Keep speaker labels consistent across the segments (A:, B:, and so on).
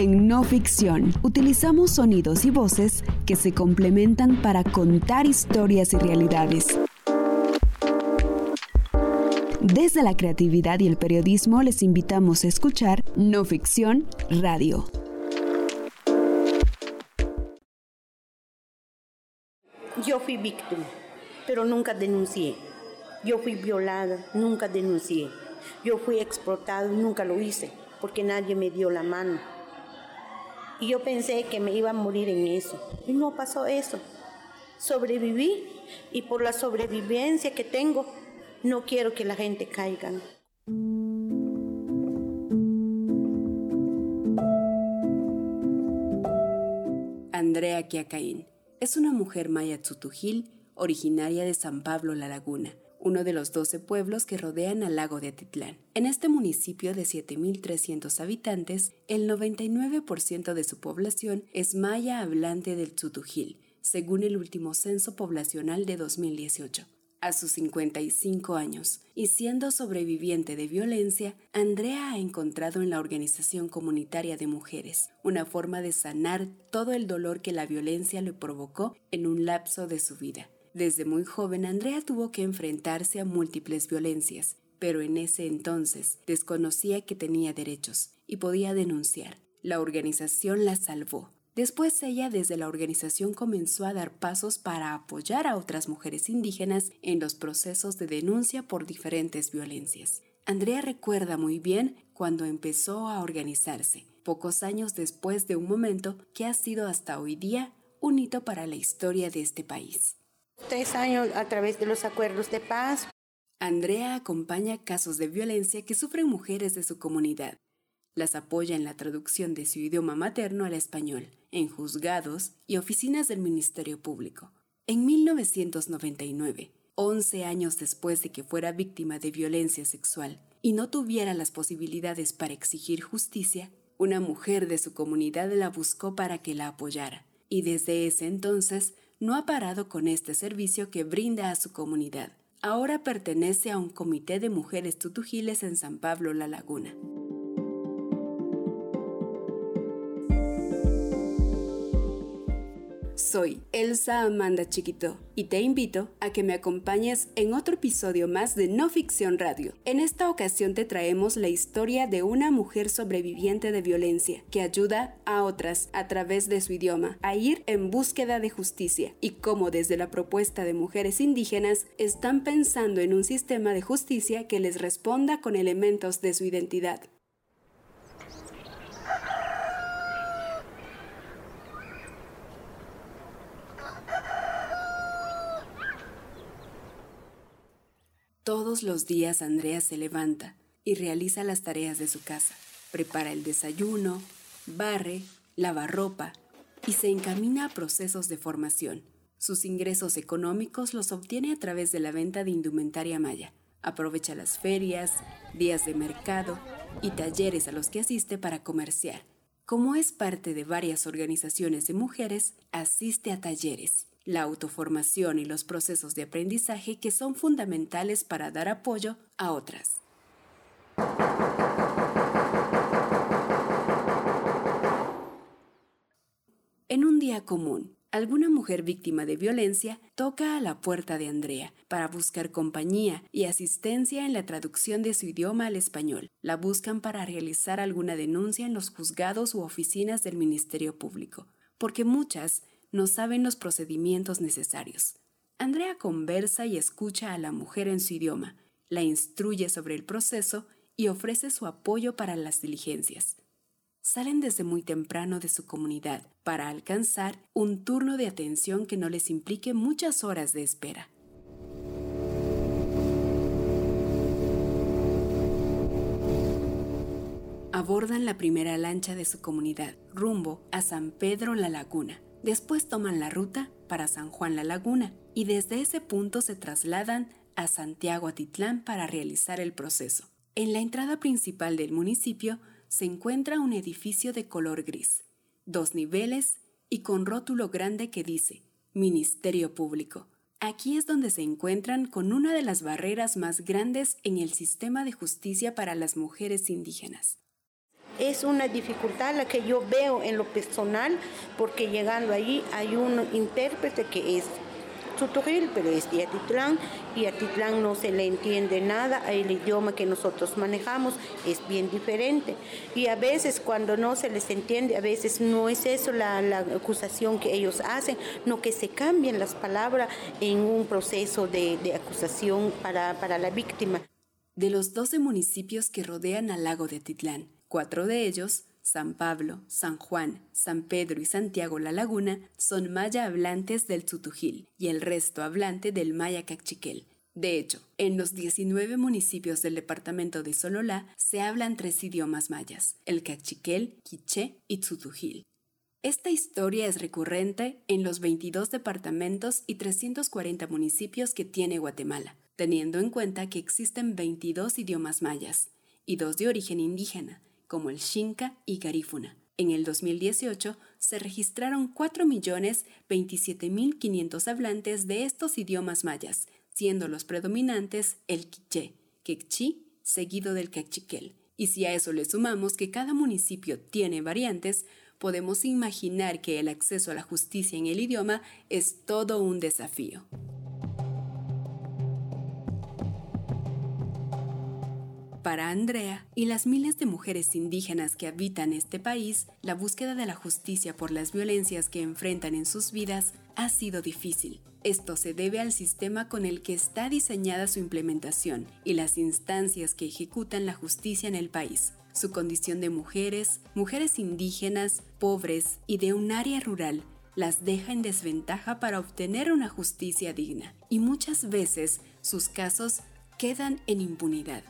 A: En no ficción, utilizamos sonidos y voces que se complementan para contar historias y realidades. Desde la creatividad y el periodismo les invitamos a escuchar No Ficción Radio.
B: Yo fui víctima, pero nunca denuncié. Yo fui violada, nunca denuncié. Yo fui explotado, nunca lo hice, porque nadie me dio la mano. Y yo pensé que me iba a morir en eso. Y no pasó eso. Sobreviví y por la sobrevivencia que tengo, no quiero que la gente caiga.
C: Andrea Kiacaín es una mujer maya tzutujil originaria de San Pablo La Laguna, uno de los 12 pueblos que rodean al lago de Atitlán. En este municipio de 7.300 habitantes, el 99% de su población es maya hablante del tzutujil, según el último censo poblacional de 2018. A sus 55 años y siendo sobreviviente de violencia, Andrea ha encontrado en la Organización Comunitaria de Mujeres una forma de sanar todo el dolor que la violencia le provocó en un lapso de su vida. Desde muy joven, Andrea tuvo que enfrentarse a múltiples violencias, pero en ese entonces desconocía que tenía derechos y podía denunciar. La organización la salvó, Después ella desde la organización comenzó a dar pasos para apoyar a otras mujeres indígenas en los procesos de denuncia por diferentes violencias. Andrea recuerda muy bien cuando empezó a organizarse, pocos años después de un momento que ha sido hasta hoy día un hito para la historia de este país.
B: Tres años a través de los acuerdos de paz.
C: Andrea acompaña casos de violencia que sufren mujeres de su comunidad las apoya en la traducción de su idioma materno al español, en juzgados y oficinas del Ministerio Público. En 1999, 11 años después de que fuera víctima de violencia sexual y no tuviera las posibilidades para exigir justicia, una mujer de su comunidad la buscó para que la apoyara, y desde ese entonces no ha parado con este servicio que brinda a su comunidad. Ahora pertenece a un comité de mujeres tutujiles en San Pablo La Laguna. Soy Elsa Amanda Chiquito y te invito a que me acompañes en otro episodio más de No Ficción Radio. En esta ocasión te traemos la historia de una mujer sobreviviente de violencia que ayuda a otras a través de su idioma a ir en búsqueda de justicia y cómo desde la propuesta de mujeres indígenas están pensando en un sistema de justicia que les responda con elementos de su identidad. Todos los días Andrea se levanta y realiza las tareas de su casa. Prepara el desayuno, barre, lava ropa y se encamina a procesos de formación. Sus ingresos económicos los obtiene a través de la venta de indumentaria maya. Aprovecha las ferias, días de mercado y talleres a los que asiste para comerciar. Como es parte de varias organizaciones de mujeres, asiste a talleres la autoformación y los procesos de aprendizaje que son fundamentales para dar apoyo a otras. En un día común, alguna mujer víctima de violencia toca a la puerta de Andrea para buscar compañía y asistencia en la traducción de su idioma al español. La buscan para realizar alguna denuncia en los juzgados u oficinas del Ministerio Público, porque muchas no saben los procedimientos necesarios. Andrea conversa y escucha a la mujer en su idioma, la instruye sobre el proceso y ofrece su apoyo para las diligencias. Salen desde muy temprano de su comunidad para alcanzar un turno de atención que no les implique muchas horas de espera. Abordan la primera lancha de su comunidad, rumbo a San Pedro La Laguna, Después toman la ruta para San Juan La Laguna y desde ese punto se trasladan a Santiago Atitlán para realizar el proceso. En la entrada principal del municipio se encuentra un edificio de color gris, dos niveles y con rótulo grande que dice Ministerio Público. Aquí es donde se encuentran con una de las barreras más grandes en el sistema de justicia para las mujeres indígenas.
B: Es una dificultad la que yo veo en lo personal, porque llegando allí hay un intérprete que es Tuturil, pero es de Atitlán y Atitlán no se le entiende nada, el idioma que nosotros manejamos es bien diferente. Y a veces cuando no se les entiende, a veces no es eso la, acusación que ellos hacen, no que se cambien las palabras en un proceso de, acusación para, para la víctima.
C: De los 12 municipios que rodean al lago de Atitlán, cuatro de ellos San Pablo, San Juan, San Pedro y Santiago La Laguna son maya hablantes del Tzutujil y el resto hablante del maya cachiquel. De hecho, en los 19 municipios del departamento de Sololá se hablan tres idiomas mayas, el cachiquel, quiché y tzutujil. Esta historia es recurrente en los 22 departamentos y 340 municipios que tiene Guatemala, teniendo en cuenta que existen 22 idiomas mayas y dos de origen indígena, como el Xinca y Garífuna. En el 2018 se registraron 4.027.500 hablantes de estos idiomas mayas, siendo los predominantes el quiché, quechí, seguido del cachiquel. Y si a eso le sumamos que cada municipio tiene variantes, podemos imaginar que el acceso a la justicia en el idioma es todo un desafío. Para Andrea y las miles de mujeres indígenas que habitan este país, la búsqueda de la justicia por las violencias que enfrentan en sus vidas ha sido difícil. Esto se debe al sistema con el que está diseñada su implementación y las instancias que ejecutan la justicia en el país. Su condición de mujeres, mujeres indígenas, pobres y de un área rural las deja en desventaja para obtener una justicia digna y muchas veces sus casos quedan en impunidad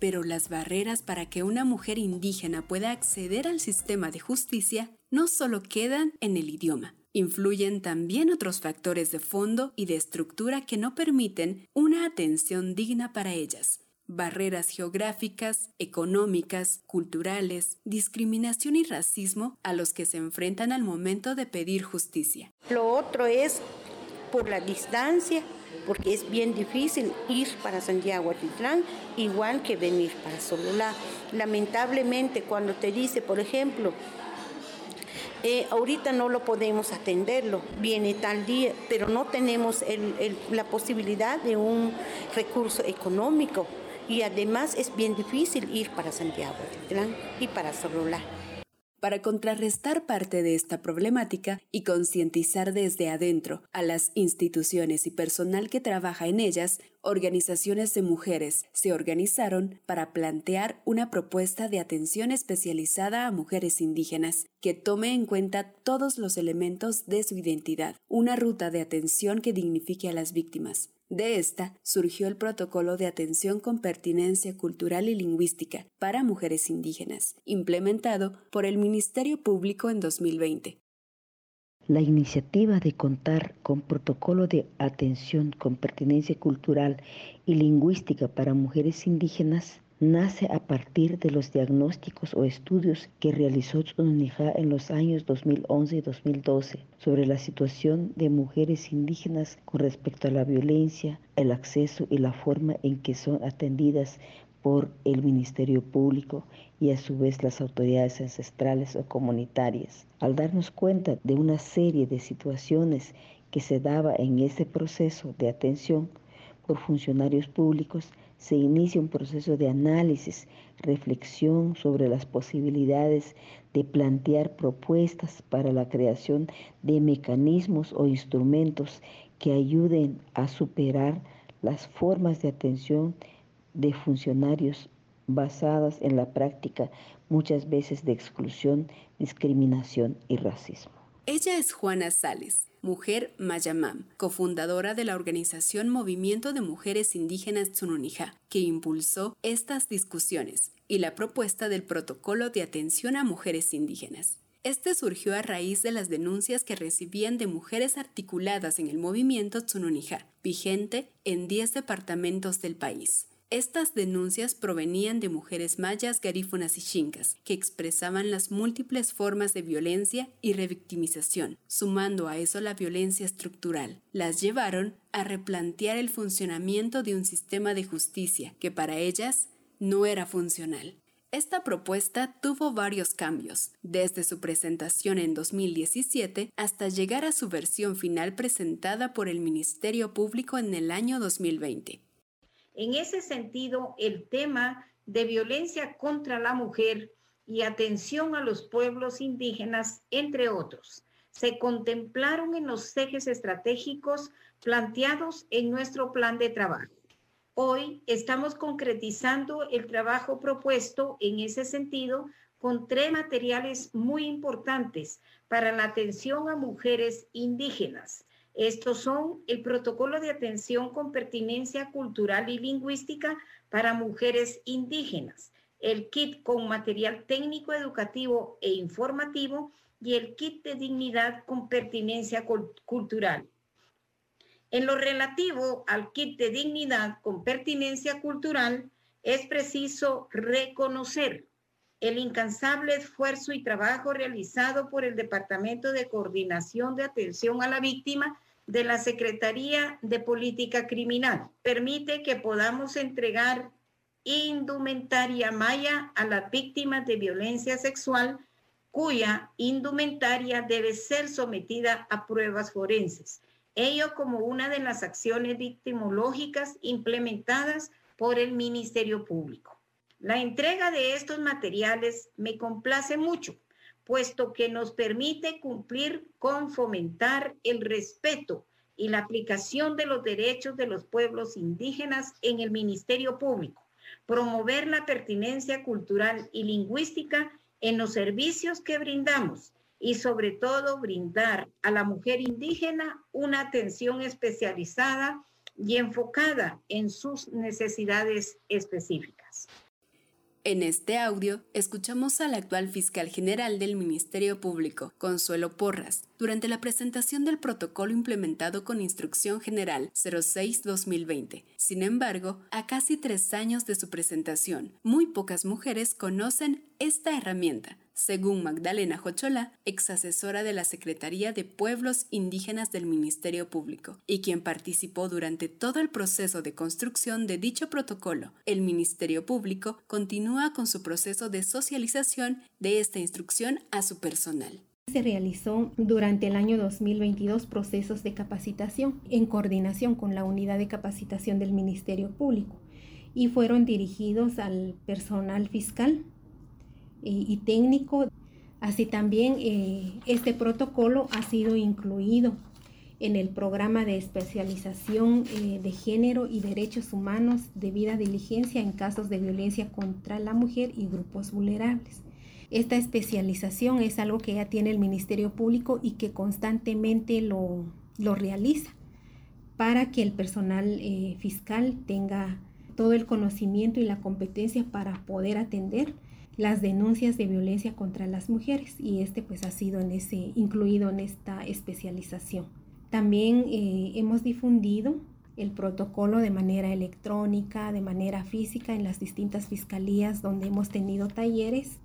C: pero las barreras para que una mujer indígena pueda acceder al sistema de justicia no solo quedan en el idioma, influyen también otros factores de fondo y de estructura que no permiten una atención digna para ellas. Barreras geográficas, económicas, culturales, discriminación y racismo a los que se enfrentan al momento de pedir justicia.
B: Lo otro es por la distancia porque es bien difícil ir para Santiago Atitlán igual que venir para Sololá. Lamentablemente cuando te dice, por ejemplo, eh, ahorita no lo podemos atenderlo, viene tal día, pero no tenemos la posibilidad de un recurso económico y además es bien difícil ir para Santiago Atitlán y para Sololá.
C: Para contrarrestar parte de esta problemática y concientizar desde adentro a las instituciones y personal que trabaja en ellas, organizaciones de mujeres se organizaron para plantear una propuesta de atención especializada a mujeres indígenas que tome en cuenta todos los elementos de su identidad, una ruta de atención que dignifique a las víctimas, de esta surgió el Protocolo de Atención con Pertinencia Cultural y Lingüística para Mujeres Indígenas, implementado por el Ministerio Público en 2020.
D: La iniciativa de contar con protocolo de atención con pertinencia cultural y lingüística para mujeres indígenas nace a partir de los diagnósticos o estudios que realizó Tsununijá en los años 2011 y 2012 sobre la situación de mujeres indígenas con respecto a la violencia, el acceso y la forma en que son atendidas por el Ministerio Público y a su vez las autoridades ancestrales o comunitarias. Al darnos cuenta de una serie de situaciones que se daba en ese proceso de atención por funcionarios públicos, se inicia un proceso de análisis, reflexión sobre las posibilidades de plantear propuestas para la creación de mecanismos o instrumentos que ayuden a superar las formas de atención de funcionarios basadas en la práctica muchas veces de exclusión, discriminación y racismo.
C: Ella es Juana Sales, mujer Mayamam, cofundadora de la organización Movimiento de Mujeres Indígenas Tsununija, que impulsó estas discusiones y la propuesta del protocolo de atención a mujeres indígenas. Este surgió a raíz de las denuncias que recibían de mujeres articuladas en el movimiento Tsununija, vigente en 10 departamentos del país. Estas denuncias provenían de mujeres mayas, garífunas y chincas, que expresaban las múltiples formas de violencia y revictimización, sumando a eso la violencia estructural. Las llevaron a replantear el funcionamiento de un sistema de justicia que para ellas no era funcional. Esta propuesta tuvo varios cambios, desde su presentación en 2017 hasta llegar a su versión final presentada por el Ministerio Público en el año 2020.
E: En ese sentido, el tema de violencia contra la mujer y atención a los pueblos indígenas, entre otros, se contemplaron en los ejes estratégicos planteados en nuestro plan de trabajo. Hoy estamos concretizando el trabajo propuesto en ese sentido con tres materiales muy importantes para la atención a mujeres indígenas. Estos son el protocolo de atención con pertinencia cultural y lingüística para mujeres indígenas, el kit con material técnico, educativo e informativo y el kit de dignidad con pertinencia cultural. En lo relativo al kit de dignidad con pertinencia cultural, es preciso reconocer el incansable esfuerzo y trabajo realizado por el Departamento de Coordinación de Atención a la Víctima de la Secretaría de Política Criminal. Permite que podamos entregar indumentaria maya a las víctimas de violencia sexual cuya indumentaria debe ser sometida a pruebas forenses. Ello como una de las acciones victimológicas implementadas por el Ministerio Público. La entrega de estos materiales me complace mucho, puesto que nos permite cumplir con fomentar el respeto y la aplicación de los derechos de los pueblos indígenas en el Ministerio Público, promover la pertinencia cultural y lingüística en los servicios que brindamos y sobre todo brindar a la mujer indígena una atención especializada y enfocada en sus necesidades específicas.
C: En este audio escuchamos al actual fiscal general del Ministerio Público, Consuelo Porras, durante la presentación del protocolo implementado con Instrucción General 06-2020. Sin embargo, a casi tres años de su presentación, muy pocas mujeres conocen esta herramienta, según Magdalena Jochola, ex asesora de la Secretaría de Pueblos Indígenas del Ministerio Público, y quien participó durante todo el proceso de construcción de dicho protocolo. El Ministerio Público continúa con su proceso de socialización de esta instrucción a su personal.
F: Se realizó durante el año 2022 procesos de capacitación en coordinación con la unidad de capacitación del Ministerio Público y fueron dirigidos al personal fiscal y, técnico. Así también eh, este protocolo ha sido incluido en el programa de especialización eh, de género y derechos humanos de vida diligencia en casos de violencia contra la mujer y grupos vulnerables. Esta especialización es algo que ya tiene el Ministerio Público y que constantemente lo, realiza para que el personal eh, fiscal tenga todo el conocimiento y la competencia para poder atender las denuncias de violencia contra las mujeres y este pues ha sido en ese, incluido en esta especialización. También eh, hemos difundido el protocolo de manera electrónica, de manera física en las distintas fiscalías donde hemos tenido talleres.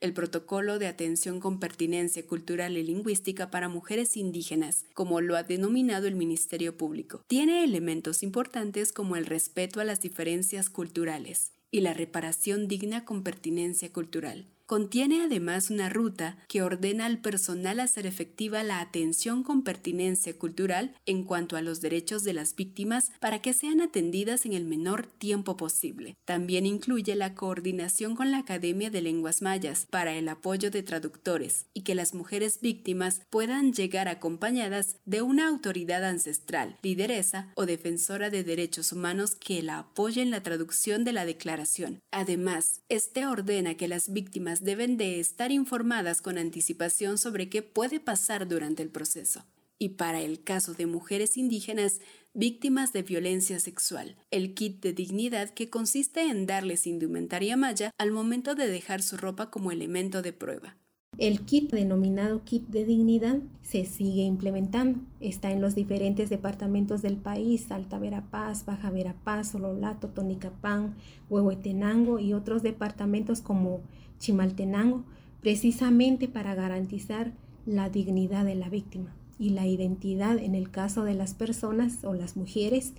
C: El protocolo de atención con pertinencia cultural y lingüística para mujeres indígenas, como lo ha denominado el Ministerio Público, tiene elementos importantes como el respeto a las diferencias culturales, y la reparación digna con pertinencia cultural. Contiene además una ruta que ordena al personal hacer efectiva la atención con pertinencia cultural en cuanto a los derechos de las víctimas para que sean atendidas en el menor tiempo posible. También incluye la coordinación con la Academia de Lenguas Mayas para el apoyo de traductores y que las mujeres víctimas puedan llegar acompañadas de una autoridad ancestral, lideresa o defensora de derechos humanos que la apoye en la traducción de la declaración. Además, este ordena que las víctimas deben de estar informadas con anticipación sobre qué puede pasar durante el proceso. Y para el caso de mujeres indígenas víctimas de violencia sexual, el kit de dignidad que consiste en darles indumentaria maya al momento de dejar su ropa como elemento de prueba.
F: El kit denominado kit de dignidad se sigue implementando. Está en los diferentes departamentos del país, Alta Verapaz, Baja Verapaz, Sololato, Tonicapán, Huehuetenango y otros departamentos como Chimaltenango, precisamente para garantizar la dignidad de la víctima y la identidad en el caso de las personas o las mujeres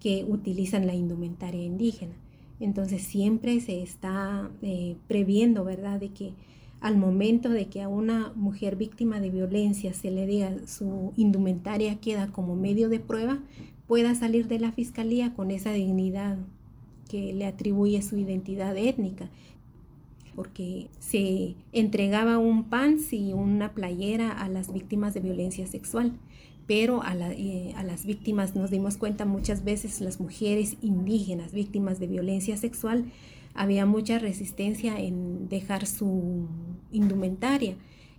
F: que utilizan la indumentaria indígena. Entonces siempre se está eh, previendo, ¿verdad?, de que al momento de que a una mujer víctima de violencia se le diga su indumentaria queda como medio de prueba, pueda salir de la fiscalía con esa dignidad que le atribuye su identidad étnica, porque se entregaba un pants y una playera a las víctimas de violencia sexual, pero a, eh, a, las víctimas nos dimos cuenta muchas veces las mujeres indígenas víctimas de violencia sexual había mucha resistencia en dejar su indumentaria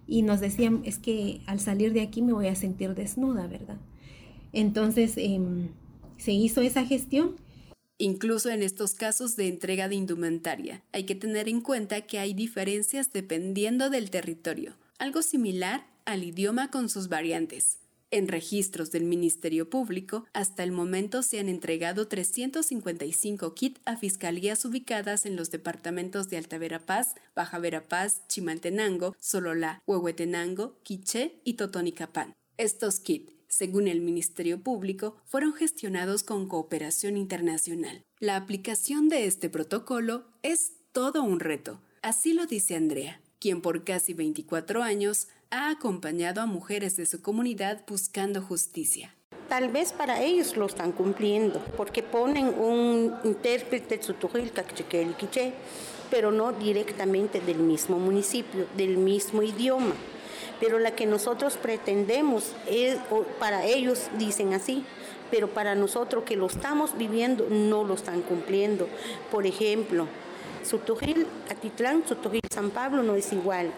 F: y nos decían es que al salir de aquí me voy a sentir desnuda, ¿verdad? Entonces em, se hizo esa gestión.
C: Incluso en estos casos de entrega de indumentaria, hay que tener en cuenta que hay diferencias dependiendo del territorio, algo similar al idioma con sus variantes. En registros del Ministerio Público, hasta el momento se han entregado 355 kits a fiscalías ubicadas en los departamentos de Alta Verapaz, Baja Verapaz, Chimaltenango, Sololá, Huehuetenango, Quiché y Totonicapán. Estos kits según el Ministerio Público, fueron gestionados con cooperación internacional. La aplicación de este protocolo es todo un reto. Así lo dice Andrea, quien por casi 24 años ha acompañado a mujeres de su comunidad buscando justicia.
B: Tal vez para ellos lo están cumpliendo, porque ponen un intérprete pero no directamente del mismo municipio, del mismo idioma. Pero la que nosotros pretendemos, es, para ellos dicen así, pero para nosotros que lo estamos viviendo no lo están cumpliendo. Por ejemplo, Sutujil, Atitlán, Sutujil, San Pablo no es igual.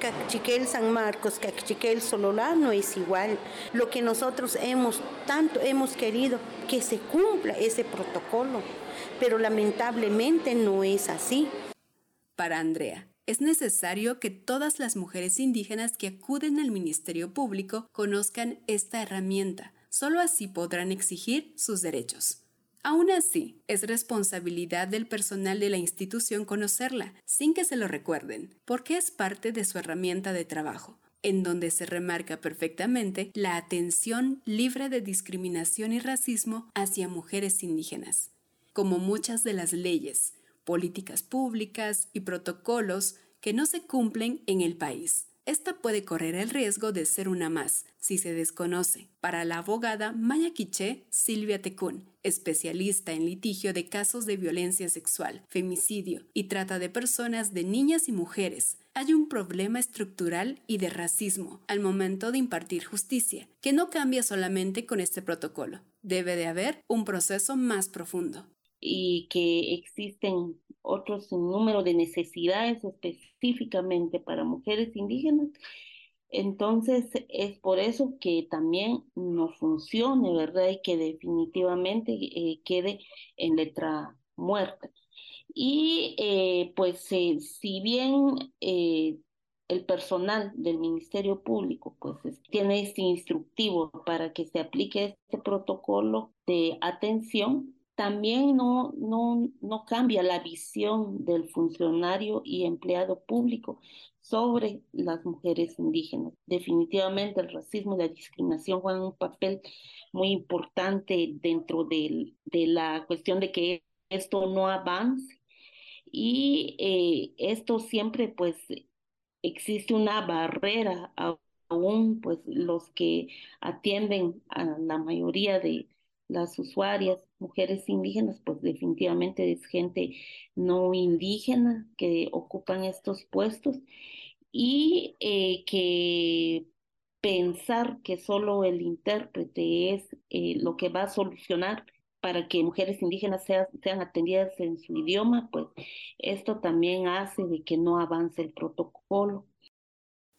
B: Cachiquel San Marcos, Cachiquel Sololá no es igual. Lo que nosotros hemos tanto hemos querido que se cumpla ese protocolo, pero lamentablemente no es así.
C: Para Andrea, es necesario que todas las mujeres indígenas que acuden al Ministerio Público conozcan esta herramienta. Solo así podrán exigir sus derechos. Aún así, es responsabilidad del personal de la institución conocerla, sin que se lo recuerden, porque es parte de su herramienta de trabajo, en donde se remarca perfectamente la atención libre de discriminación y racismo hacia mujeres indígenas. Como muchas de las leyes, políticas públicas y protocolos que no se cumplen en el país. Esta puede correr el riesgo de ser una más si se desconoce. Para la abogada Maya Quiché, Silvia Tecún, especialista en litigio de casos de violencia sexual, femicidio y trata de personas de niñas y mujeres, hay un problema estructural y de racismo al momento de impartir justicia, que no cambia solamente con este protocolo. Debe de haber un proceso más profundo.
G: Y que existen otros número de necesidades específicamente para mujeres indígenas. Entonces es por eso que también no funcione, ¿verdad? Y que definitivamente eh, quede en letra muerta. Y eh, pues si bien eh, el personal del Ministerio Público pues tiene este instructivo para que se aplique este protocolo de atención, también no, no, no cambia la visión del funcionario y empleado público sobre las mujeres indígenas. Definitivamente el racismo y la discriminación juegan un papel muy importante dentro de, de la cuestión de que esto no avance y eh, esto siempre pues existe una barrera aún pues los que atienden a la mayoría de las usuarias, mujeres indígenas, pues definitivamente es gente no indígena que ocupan estos puestos y eh, que pensar que solo el intérprete es eh, lo que va a solucionar para que mujeres indígenas sean, sean atendidas en su idioma, pues esto también hace de que no avance el protocolo.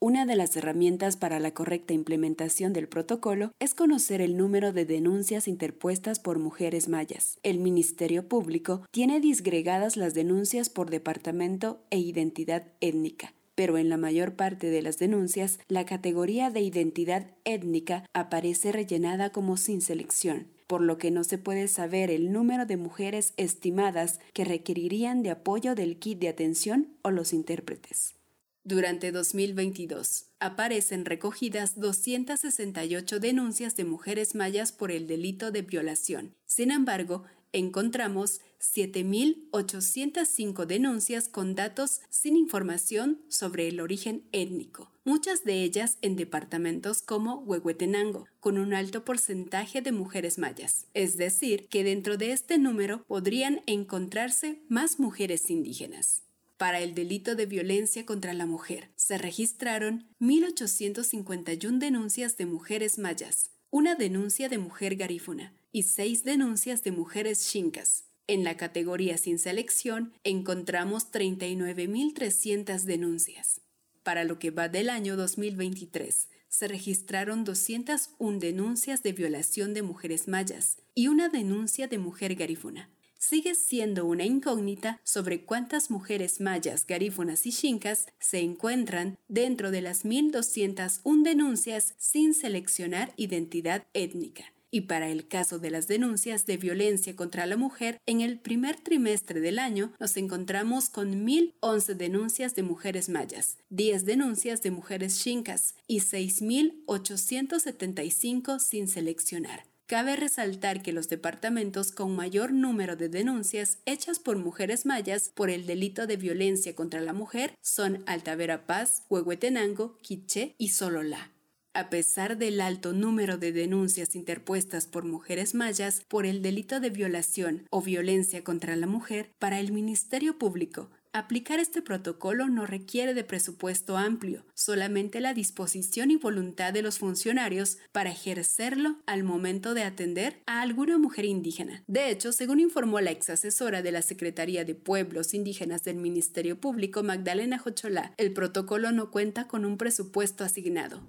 C: Una de las herramientas para la correcta implementación del protocolo es conocer el número de denuncias interpuestas por mujeres mayas. El Ministerio Público tiene disgregadas las denuncias por departamento e identidad étnica pero en la mayor parte de las denuncias la categoría de identidad étnica aparece rellenada como sin selección, por lo que no se puede saber el número de mujeres estimadas que requerirían de apoyo del kit de atención o los intérpretes. Durante 2022 aparecen recogidas 268 denuncias de mujeres mayas por el delito de violación. Sin embargo, encontramos 7.805 denuncias con datos sin información sobre el origen étnico, muchas de ellas en departamentos como Huehuetenango, con un alto porcentaje de mujeres mayas. Es decir, que dentro de este número podrían encontrarse más mujeres indígenas. Para el delito de violencia contra la mujer se registraron 1.851 denuncias de mujeres mayas, una denuncia de mujer garífuna y seis denuncias de mujeres chincas. En la categoría sin selección encontramos 39.300 denuncias. Para lo que va del año 2023, se registraron 201 denuncias de violación de mujeres mayas y una denuncia de mujer garífuna sigue siendo una incógnita sobre cuántas mujeres mayas, garífunas y chincas se encuentran dentro de las 1.201 denuncias sin seleccionar identidad étnica. Y para el caso de las denuncias de violencia contra la mujer, en el primer trimestre del año nos encontramos con 1.011 denuncias de mujeres mayas, 10 denuncias de mujeres chincas y 6.875 sin seleccionar. Cabe resaltar que los departamentos con mayor número de denuncias hechas por mujeres mayas por el delito de violencia contra la mujer son Altavera Paz, Huehuetenango, Quiché y Sololá. A pesar del alto número de denuncias interpuestas por mujeres mayas por el delito de violación o violencia contra la mujer, para el Ministerio Público Aplicar este protocolo no requiere de presupuesto amplio, solamente la disposición y voluntad de los funcionarios para ejercerlo al momento de atender a alguna mujer indígena. De hecho, según informó la ex asesora de la Secretaría de Pueblos Indígenas del Ministerio Público, Magdalena Jocholá, el protocolo no cuenta con un presupuesto asignado.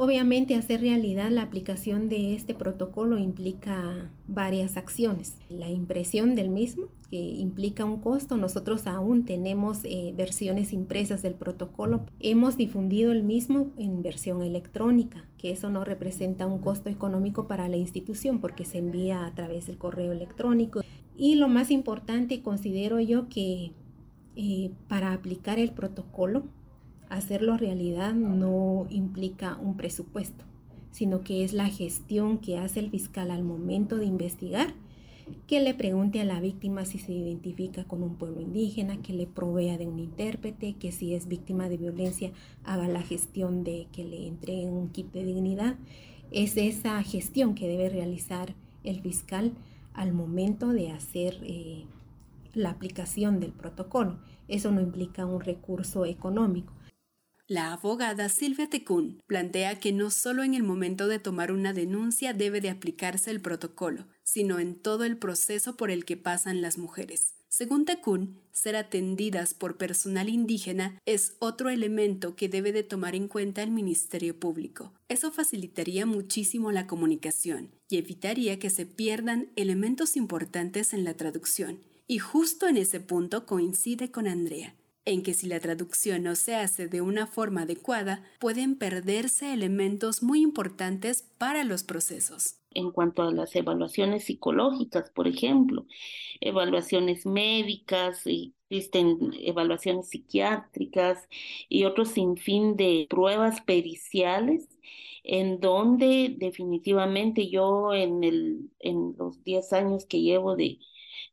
F: Obviamente hacer realidad la aplicación de este protocolo implica varias acciones. La impresión del mismo, que implica un costo. Nosotros aún tenemos eh, versiones impresas del protocolo. Hemos difundido el mismo en versión electrónica, que eso no representa un costo económico para la institución porque se envía a través del correo electrónico. Y lo más importante, considero yo que eh, para aplicar el protocolo hacerlo realidad no implica un presupuesto, sino que es la gestión que hace el fiscal al momento de investigar, que le pregunte a la víctima si se identifica con un pueblo indígena, que le provea de un intérprete, que si es víctima de violencia haga la gestión de que le entreguen un kit de dignidad. Es esa gestión que debe realizar el fiscal al momento de hacer eh, la aplicación del protocolo. Eso no implica un recurso económico.
C: La abogada Silvia Tecún plantea que no solo en el momento de tomar una denuncia debe de aplicarse el protocolo, sino en todo el proceso por el que pasan las mujeres. Según Tecún, ser atendidas por personal indígena es otro elemento que debe de tomar en cuenta el Ministerio Público. Eso facilitaría muchísimo la comunicación y evitaría que se pierdan elementos importantes en la traducción. Y justo en ese punto coincide con Andrea en que si la traducción no se hace de una forma adecuada, pueden perderse elementos muy importantes para los procesos.
G: En cuanto a las evaluaciones psicológicas, por ejemplo, evaluaciones médicas, existen evaluaciones psiquiátricas y otro sinfín de pruebas periciales en donde definitivamente yo en, el, en los 10 años que llevo de,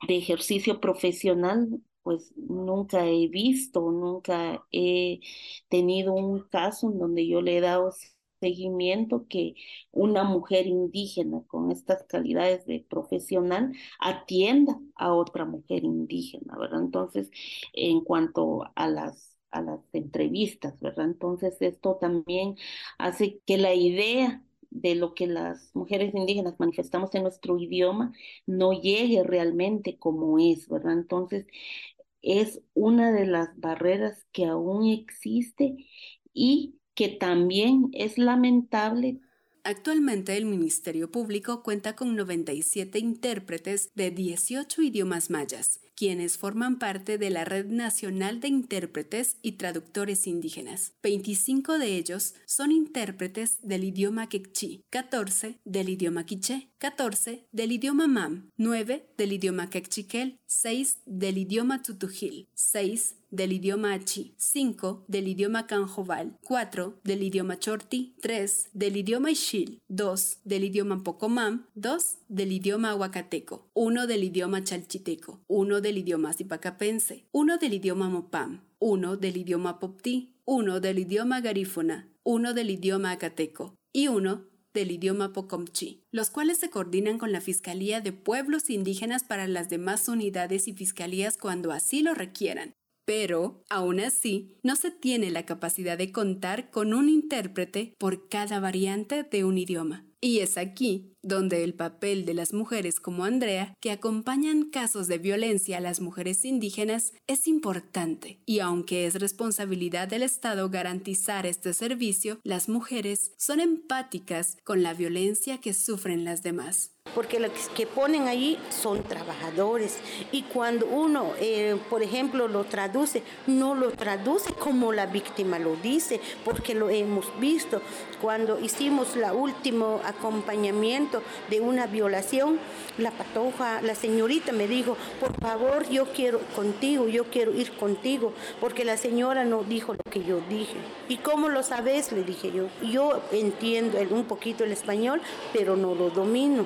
G: de ejercicio profesional pues nunca he visto, nunca he tenido un caso en donde yo le he dado seguimiento que una mujer indígena con estas calidades de profesional atienda a otra mujer indígena, ¿verdad? Entonces, en cuanto a las a las entrevistas, ¿verdad? Entonces, esto también hace que la idea de lo que las mujeres indígenas manifestamos en nuestro idioma no llegue realmente como es, ¿verdad? Entonces, es una de las barreras que aún existe y que también es lamentable.
C: Actualmente el Ministerio Público cuenta con 97 intérpretes de 18 idiomas mayas quienes forman parte de la Red Nacional de Intérpretes y Traductores Indígenas. 25 de ellos son intérpretes del idioma quechí, 14 del idioma quiché, 14 del idioma mam, 9 del idioma quechiquel, 6 del idioma tutujil, 6 del idioma achi, 5 del idioma canjoval, 4 del idioma chorti, 3 del idioma ishil, 2 del idioma pocomam, 2 del idioma huacateco, 1 del idioma chalchiteco, 1 del idioma zipacapense, 1 del idioma mopam, 1 del idioma popti, 1 del idioma garífuna, 1 del idioma acateco y 1 del idioma Pocomchi, los cuales se coordinan con la Fiscalía de Pueblos Indígenas para las demás unidades y fiscalías cuando así lo requieran. Pero, aún así, no se tiene la capacidad de contar con un intérprete por cada variante de un idioma. Y es aquí donde el papel de las mujeres como Andrea, que acompañan casos de violencia a las mujeres indígenas, es importante. Y aunque es responsabilidad del Estado garantizar este servicio, las mujeres son empáticas con la violencia que sufren las demás
B: porque los que ponen ahí son trabajadores y cuando uno, eh, por ejemplo, lo traduce, no lo traduce como la víctima lo dice, porque lo hemos visto. Cuando hicimos la último acompañamiento de una violación, la patoja, la señorita me dijo, por favor, yo quiero contigo, yo quiero ir contigo, porque la señora no dijo lo que yo dije. ¿Y cómo lo sabes? Le dije yo. Yo entiendo un poquito el español, pero no lo domino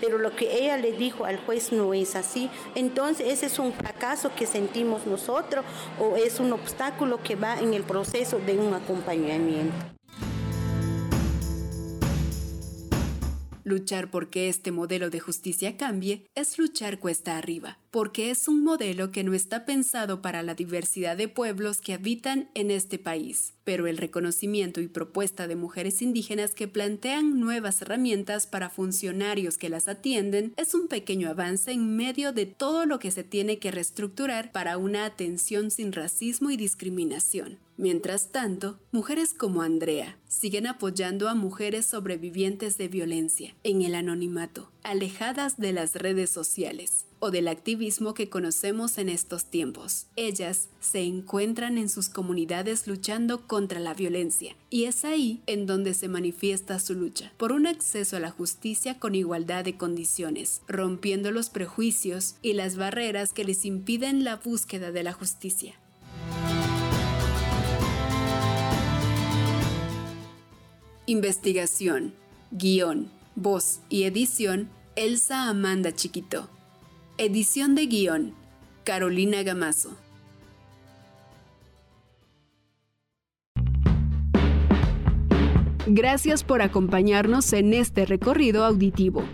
B: pero lo que ella le dijo al juez no es así. Entonces, ese es un fracaso que sentimos nosotros o es un obstáculo que va en el proceso de un acompañamiento.
C: Luchar porque este modelo de justicia cambie es luchar cuesta arriba, porque es un modelo que no está pensado para la diversidad de pueblos que habitan en este país. Pero el reconocimiento y propuesta de mujeres indígenas que plantean nuevas herramientas para funcionarios que las atienden es un pequeño avance en medio de todo lo que se tiene que reestructurar para una atención sin racismo y discriminación. Mientras tanto, mujeres como Andrea siguen apoyando a mujeres sobrevivientes de violencia en el anonimato, alejadas de las redes sociales o del activismo que conocemos en estos tiempos. Ellas se encuentran en sus comunidades luchando contra la violencia y es ahí en donde se manifiesta su lucha por un acceso a la justicia con igualdad de condiciones, rompiendo los prejuicios y las barreras que les impiden la búsqueda de la justicia. Investigación, guion, voz y edición, Elsa Amanda Chiquito. Edición de guion, Carolina Gamazo. Gracias por acompañarnos en este recorrido auditivo,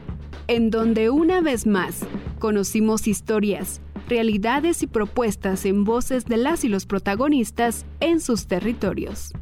C: en donde una vez más conocimos historias, realidades y propuestas en voces de las y los protagonistas en sus territorios.